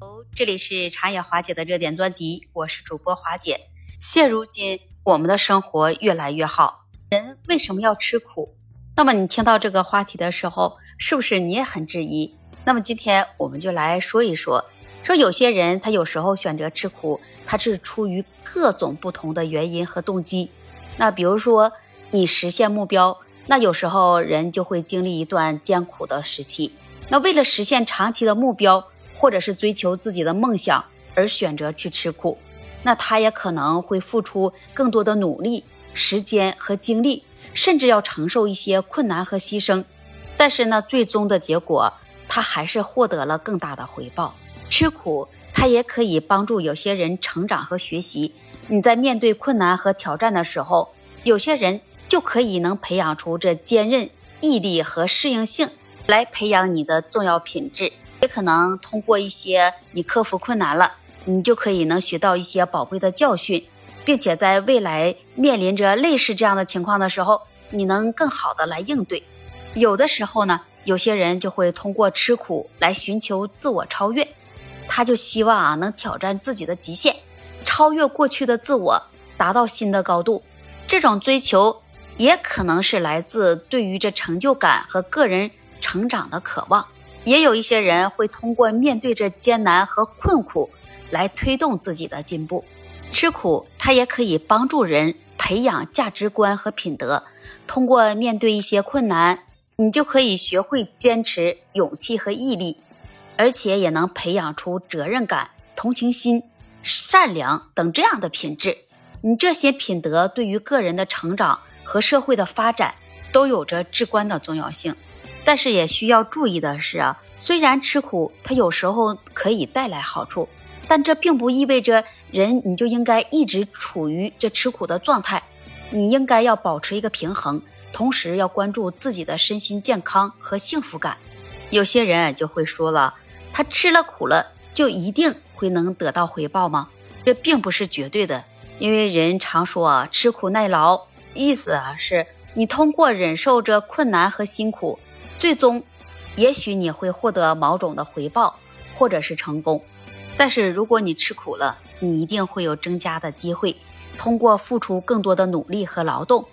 哦这里是长野华姐的热点专辑，我是主播华姐。现如今，我们的生活越来越好，人为什么要吃苦？那么你听到这个话题的时候，是不是你也很质疑？那么今天我们就来说一说，说有些人他有时候选择吃苦，他是出于各种不同的原因和动机。那比如说你实现目标，那有时候人就会经历一段艰苦的时期。那为了实现长期的目标。或者是追求自己的梦想而选择去吃苦，那他也可能会付出更多的努力、时间和精力，甚至要承受一些困难和牺牲。但是呢，最终的结果他还是获得了更大的回报。吃苦，他也可以帮助有些人成长和学习。你在面对困难和挑战的时候，有些人就可以能培养出这坚韧、毅力和适应性，来培养你的重要品质。也可能通过一些你克服困难了，你就可以能学到一些宝贵的教训，并且在未来面临着类似这样的情况的时候，你能更好的来应对。有的时候呢，有些人就会通过吃苦来寻求自我超越，他就希望啊能挑战自己的极限，超越过去的自我，达到新的高度。这种追求也可能是来自对于这成就感和个人成长的渴望。也有一些人会通过面对着艰难和困苦来推动自己的进步。吃苦，它也可以帮助人培养价值观和品德。通过面对一些困难，你就可以学会坚持、勇气和毅力，而且也能培养出责任感、同情心、善良等这样的品质。你这些品德对于个人的成长和社会的发展都有着至关的重要性。但是也需要注意的是啊，虽然吃苦，它有时候可以带来好处，但这并不意味着人你就应该一直处于这吃苦的状态。你应该要保持一个平衡，同时要关注自己的身心健康和幸福感。有些人就会说了，他吃了苦了，就一定会能得到回报吗？这并不是绝对的，因为人常说啊，吃苦耐劳，意思啊是你通过忍受着困难和辛苦。最终，也许你会获得某种的回报，或者是成功。但是如果你吃苦了，你一定会有增加的机会。通过付出更多的努力和劳动，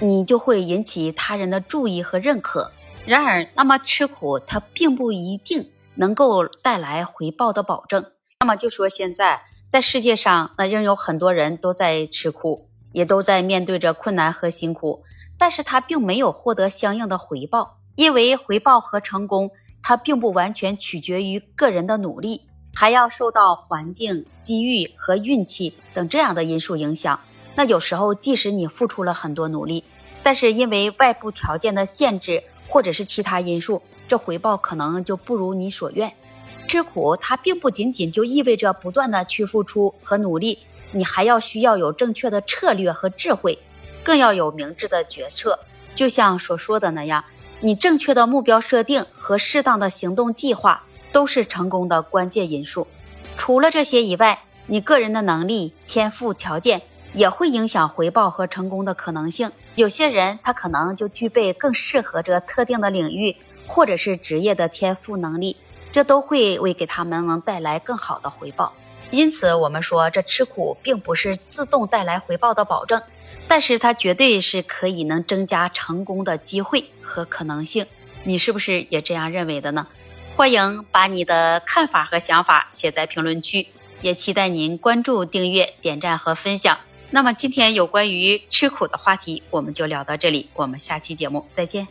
你就会引起他人的注意和认可。然而，那么吃苦它并不一定能够带来回报的保证。那么就说现在在世界上，那仍有很多人都在吃苦，也都在面对着困难和辛苦，但是他并没有获得相应的回报。因为回报和成功，它并不完全取决于个人的努力，还要受到环境、机遇和运气等这样的因素影响。那有时候，即使你付出了很多努力，但是因为外部条件的限制或者是其他因素，这回报可能就不如你所愿。吃苦，它并不仅仅就意味着不断的去付出和努力，你还要需要有正确的策略和智慧，更要有明智的决策。就像所说的那样。你正确的目标设定和适当的行动计划都是成功的关键因素。除了这些以外，你个人的能力、天赋、条件也会影响回报和成功的可能性。有些人他可能就具备更适合这特定的领域或者是职业的天赋能力，这都会为给他们能带来更好的回报。因此，我们说这吃苦并不是自动带来回报的保证。但是它绝对是可以能增加成功的机会和可能性，你是不是也这样认为的呢？欢迎把你的看法和想法写在评论区，也期待您关注、订阅、点赞和分享。那么今天有关于吃苦的话题，我们就聊到这里，我们下期节目再见。